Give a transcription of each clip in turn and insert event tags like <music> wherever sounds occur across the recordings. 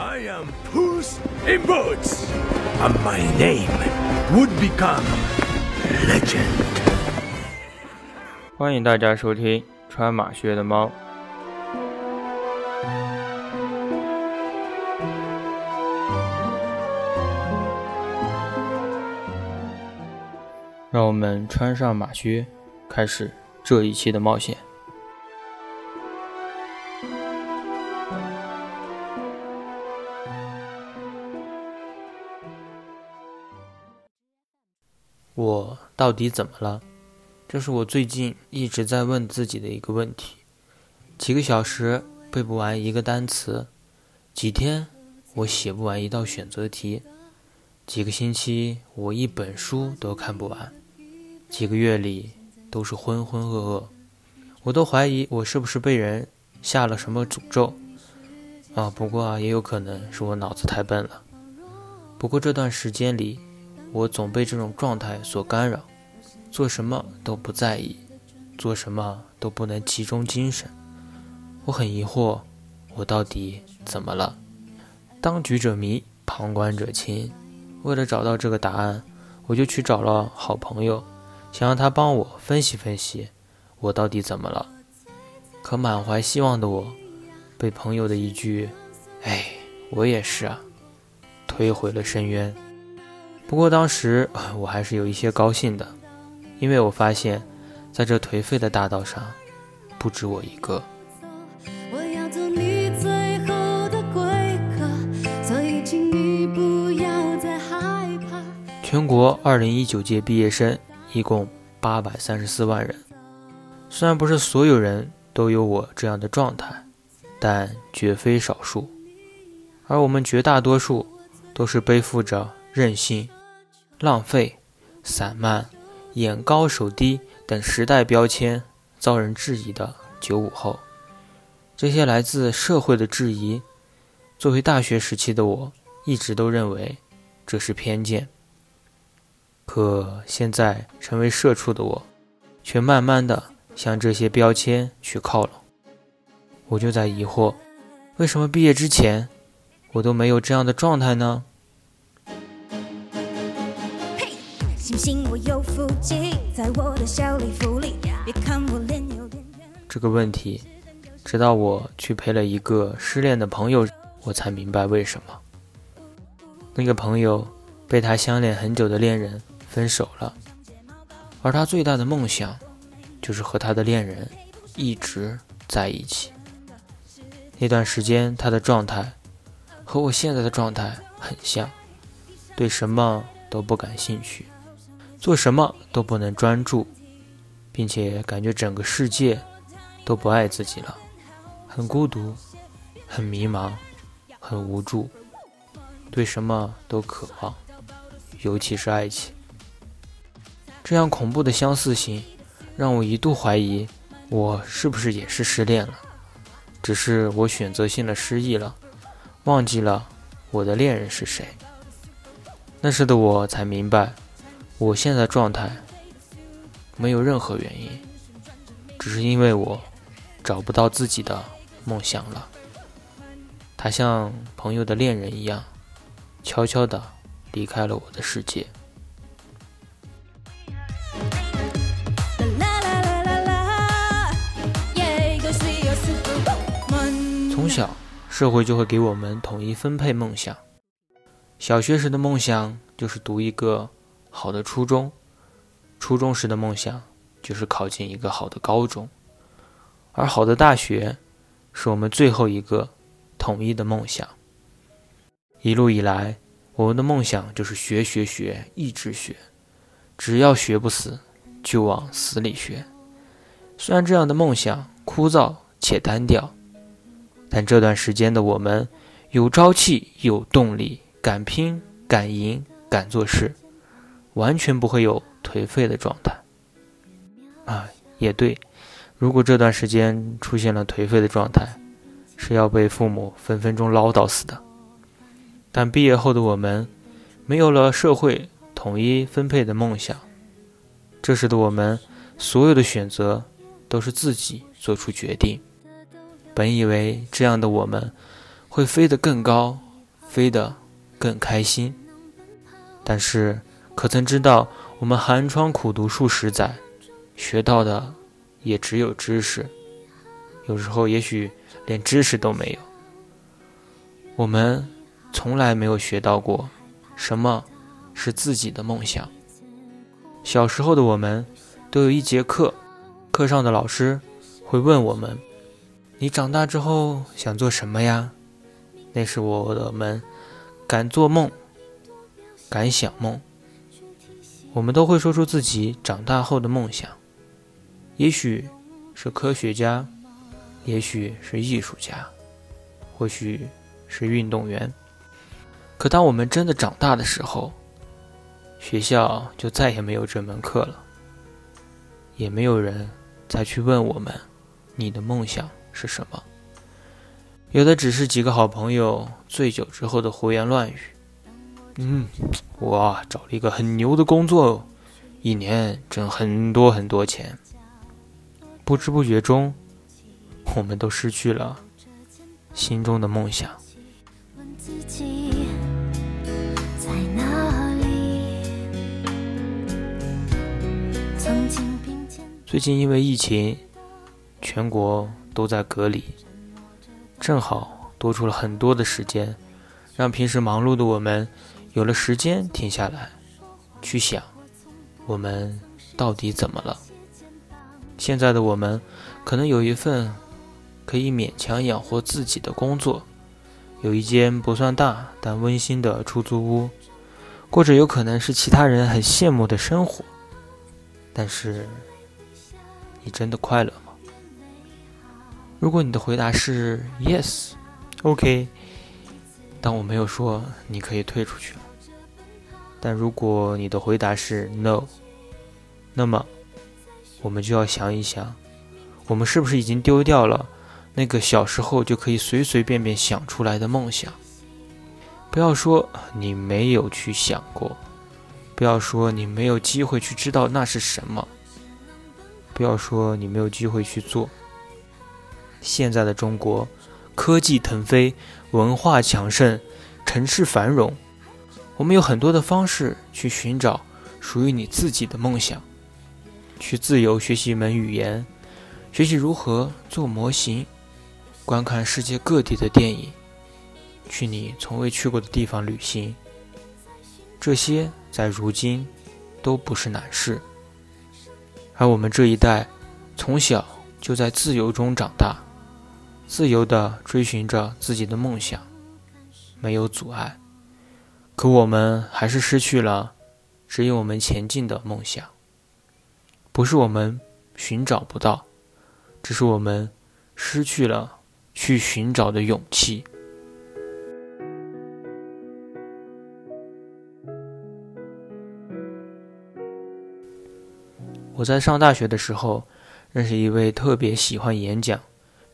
I am Puss in Boots, and my name would become legend. 欢迎大家收听穿马靴的猫。让我们穿上马靴，开始这一期的冒险。到底怎么了？这是我最近一直在问自己的一个问题：几个小时背不完一个单词，几天我写不完一道选择题，几个星期我一本书都看不完，几个月里都是浑浑噩噩，我都怀疑我是不是被人下了什么诅咒啊！不过啊，也有可能是我脑子太笨了。不过这段时间里，我总被这种状态所干扰，做什么都不在意，做什么都不能集中精神。我很疑惑，我到底怎么了？当局者迷，旁观者清。为了找到这个答案，我就去找了好朋友，想让他帮我分析分析，我到底怎么了。可满怀希望的我，被朋友的一句“哎，我也是啊”，推回了深渊。不过当时 <laughs> 我还是有一些高兴的，因为我发现，在这颓废的大道上，不止我一个。全国二零一九届毕业生一共八百三十四万人，虽然不是所有人都有我这样的状态，但绝非少数。而我们绝大多数都是背负着任性。浪费、散漫、眼高手低等时代标签遭人质疑的九五后，这些来自社会的质疑，作为大学时期的我，一直都认为这是偏见。可现在成为社畜的我，却慢慢的向这些标签去靠拢。我就在疑惑，为什么毕业之前，我都没有这样的状态呢？这个问题，直到我去陪了一个失恋的朋友，我才明白为什么。那个朋友被他相恋很久的恋人分手了，而他最大的梦想，就是和他的恋人一直在一起。那段时间，他的状态和我现在的状态很像，对什么都不感兴趣。做什么都不能专注，并且感觉整个世界都不爱自己了，很孤独，很迷茫，很无助，对什么都渴望，尤其是爱情。这样恐怖的相似性，让我一度怀疑我是不是也是失恋了，只是我选择性的失忆了，忘记了我的恋人是谁。那时的我才明白。我现在状态没有任何原因，只是因为我找不到自己的梦想了。他像朋友的恋人一样，悄悄地离开了我的世界。从小，社会就会给我们统一分配梦想。小学时的梦想就是读一个。好的初中，初中时的梦想就是考进一个好的高中，而好的大学是我们最后一个统一的梦想。一路以来，我们的梦想就是学学学，一直学，只要学不死，就往死里学。虽然这样的梦想枯燥且单调，但这段时间的我们有朝气、有动力，敢拼、敢赢、敢做事。完全不会有颓废的状态，啊，也对。如果这段时间出现了颓废的状态，是要被父母分分钟唠叨死的。但毕业后的我们，没有了社会统一分配的梦想，这时的我们，所有的选择都是自己做出决定。本以为这样的我们，会飞得更高，飞得更开心。但是，可曾知道，我们寒窗苦读数十载，学到的也只有知识，有时候也许连知识都没有。我们从来没有学到过什么是自己的梦想。小时候的我们，都有一节课，课上的老师会问我们：“你长大之后想做什么呀？”那是我的们敢做梦、敢想梦。我们都会说出自己长大后的梦想，也许是科学家，也许是艺术家，或许是运动员。可当我们真的长大的时候，学校就再也没有这门课了，也没有人再去问我们：“你的梦想是什么？”有的只是几个好朋友醉酒之后的胡言乱语。嗯，我找了一个很牛的工作，一年挣很多很多钱。不知不觉中，我们都失去了心中的梦想。最近因为疫情，全国都在隔离。正好多出了很多的时间，让平时忙碌的我们有了时间停下来，去想我们到底怎么了。现在的我们可能有一份可以勉强养活自己的工作，有一间不算大但温馨的出租屋，过着有可能是其他人很羡慕的生活。但是，你真的快乐吗？如果你的回答是 yes，OK，但我没有说你可以退出去了。但如果你的回答是 no，那么我们就要想一想，我们是不是已经丢掉了那个小时候就可以随随便便想出来的梦想？不要说你没有去想过，不要说你没有机会去知道那是什么，不要说你没有机会去做。现在的中国，科技腾飞，文化强盛，城市繁荣。我们有很多的方式去寻找属于你自己的梦想，去自由学习一门语言，学习如何做模型，观看世界各地的电影，去你从未去过的地方旅行。这些在如今都不是难事。而我们这一代，从小就在自由中长大。自由地追寻着自己的梦想，没有阻碍。可我们还是失去了指引我们前进的梦想。不是我们寻找不到，只是我们失去了去寻找的勇气。我在上大学的时候，认识一位特别喜欢演讲。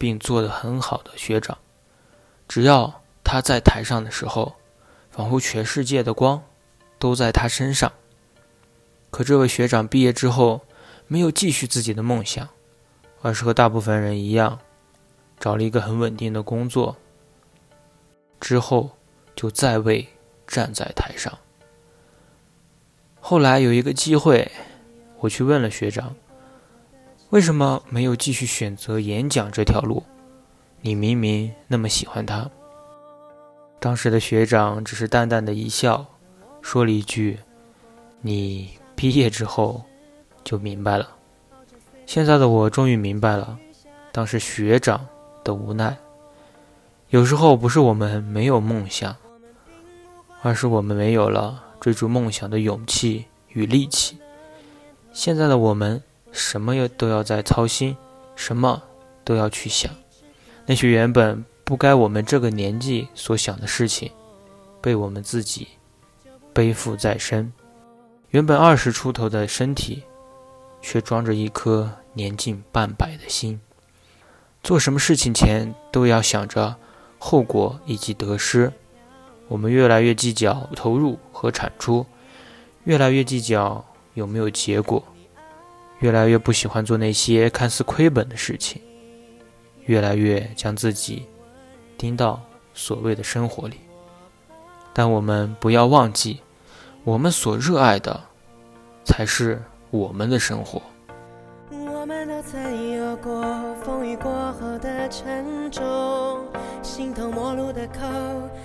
并做得很好的学长，只要他在台上的时候，仿佛全世界的光都在他身上。可这位学长毕业之后，没有继续自己的梦想，而是和大部分人一样，找了一个很稳定的工作，之后就再未站在台上。后来有一个机会，我去问了学长。为什么没有继续选择演讲这条路？你明明那么喜欢他。当时的学长只是淡淡的一笑，说了一句：“你毕业之后就明白了。”现在的我终于明白了，当时学长的无奈。有时候不是我们没有梦想，而是我们没有了追逐梦想的勇气与力气。现在的我们。什么要都要在操心，什么都要去想，那些原本不该我们这个年纪所想的事情，被我们自己背负在身。原本二十出头的身体，却装着一颗年近半百的心。做什么事情前都要想着后果以及得失。我们越来越计较投入和产出，越来越计较有没有结果。越来越不喜欢做那些看似亏本的事情，越来越将自己盯到所谓的生活里。但我们不要忘记，我们所热爱的，才是我们的生活。我们都曾有过风雨过后的沉重，陌路的口，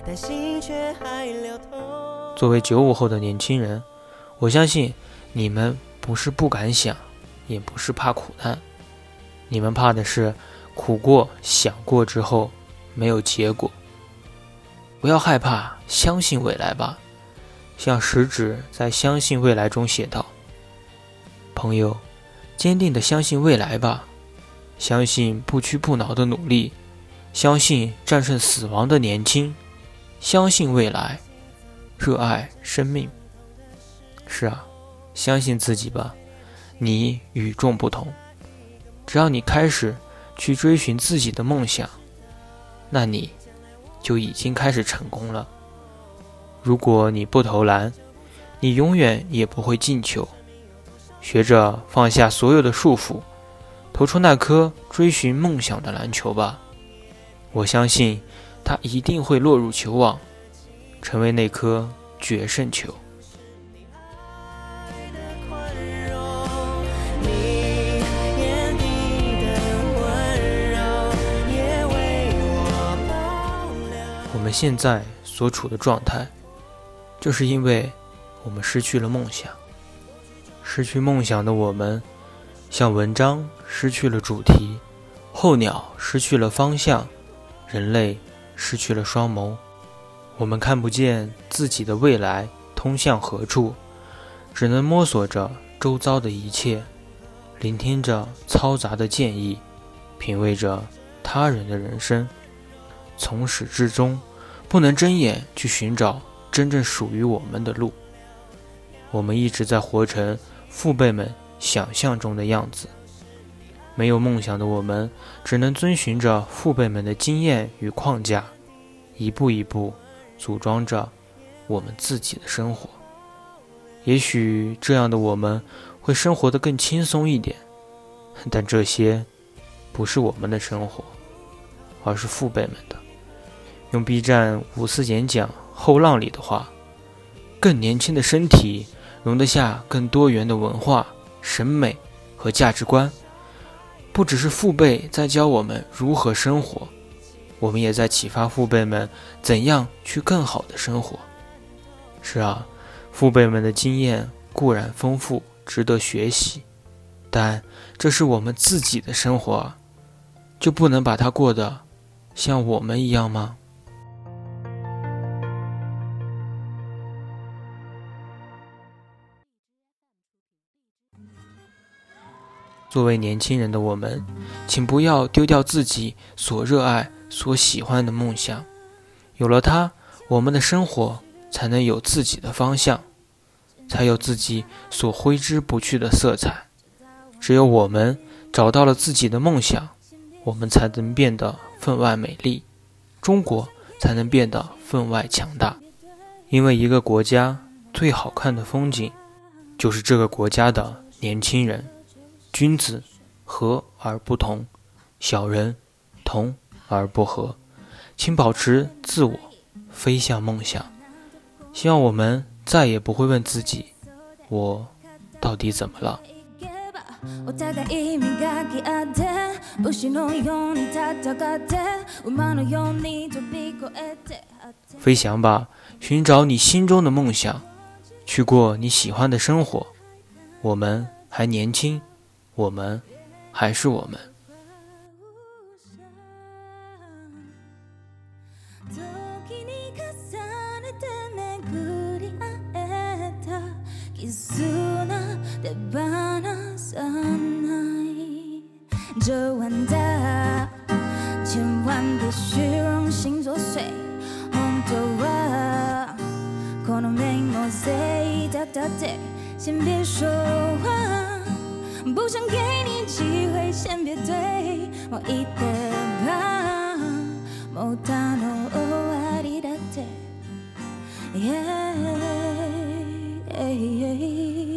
但心却还流通。作为九五后的年轻人，我相信你们不是不敢想，也不是怕苦难，你们怕的是苦过、想过之后没有结果。不要害怕，相信未来吧。像食指在《相信未来》中写道：“朋友，坚定的相信未来吧，相信不屈不挠的努力，相信战胜死亡的年轻，相信未来，热爱生命。”是啊，相信自己吧，你与众不同。只要你开始去追寻自己的梦想，那你。就已经开始成功了。如果你不投篮，你永远也不会进球。学着放下所有的束缚，投出那颗追寻梦想的篮球吧。我相信，它一定会落入球网，成为那颗决胜球。现在所处的状态，就是因为我们失去了梦想。失去梦想的我们，像文章失去了主题，候鸟失去了方向，人类失去了双眸。我们看不见自己的未来通向何处，只能摸索着周遭的一切，聆听着嘈杂的建议，品味着他人的人生，从始至终。不能睁眼去寻找真正属于我们的路。我们一直在活成父辈们想象中的样子。没有梦想的我们，只能遵循着父辈们的经验与框架，一步一步组装着我们自己的生活。也许这样的我们会生活得更轻松一点，但这些不是我们的生活，而是父辈们的。用 B 站五四演讲后浪里的话，更年轻的身体容得下更多元的文化、审美和价值观。不只是父辈在教我们如何生活，我们也在启发父辈们怎样去更好的生活。是啊，父辈们的经验固然丰富，值得学习，但这是我们自己的生活，就不能把它过得像我们一样吗？作为年轻人的我们，请不要丢掉自己所热爱、所喜欢的梦想。有了它，我们的生活才能有自己的方向，才有自己所挥之不去的色彩。只有我们找到了自己的梦想，我们才能变得分外美丽，中国才能变得分外强大。因为一个国家最好看的风景，就是这个国家的年轻人。君子和而不同，小人同而不和。请保持自我，飞向梦想。希望我们再也不会问自己：我到底怎么了？飞翔吧，寻找你心中的梦想，去过你喜欢的生活。我们还年轻。我们还是我们。不想给你机会先别对我一 yeah yeah yeah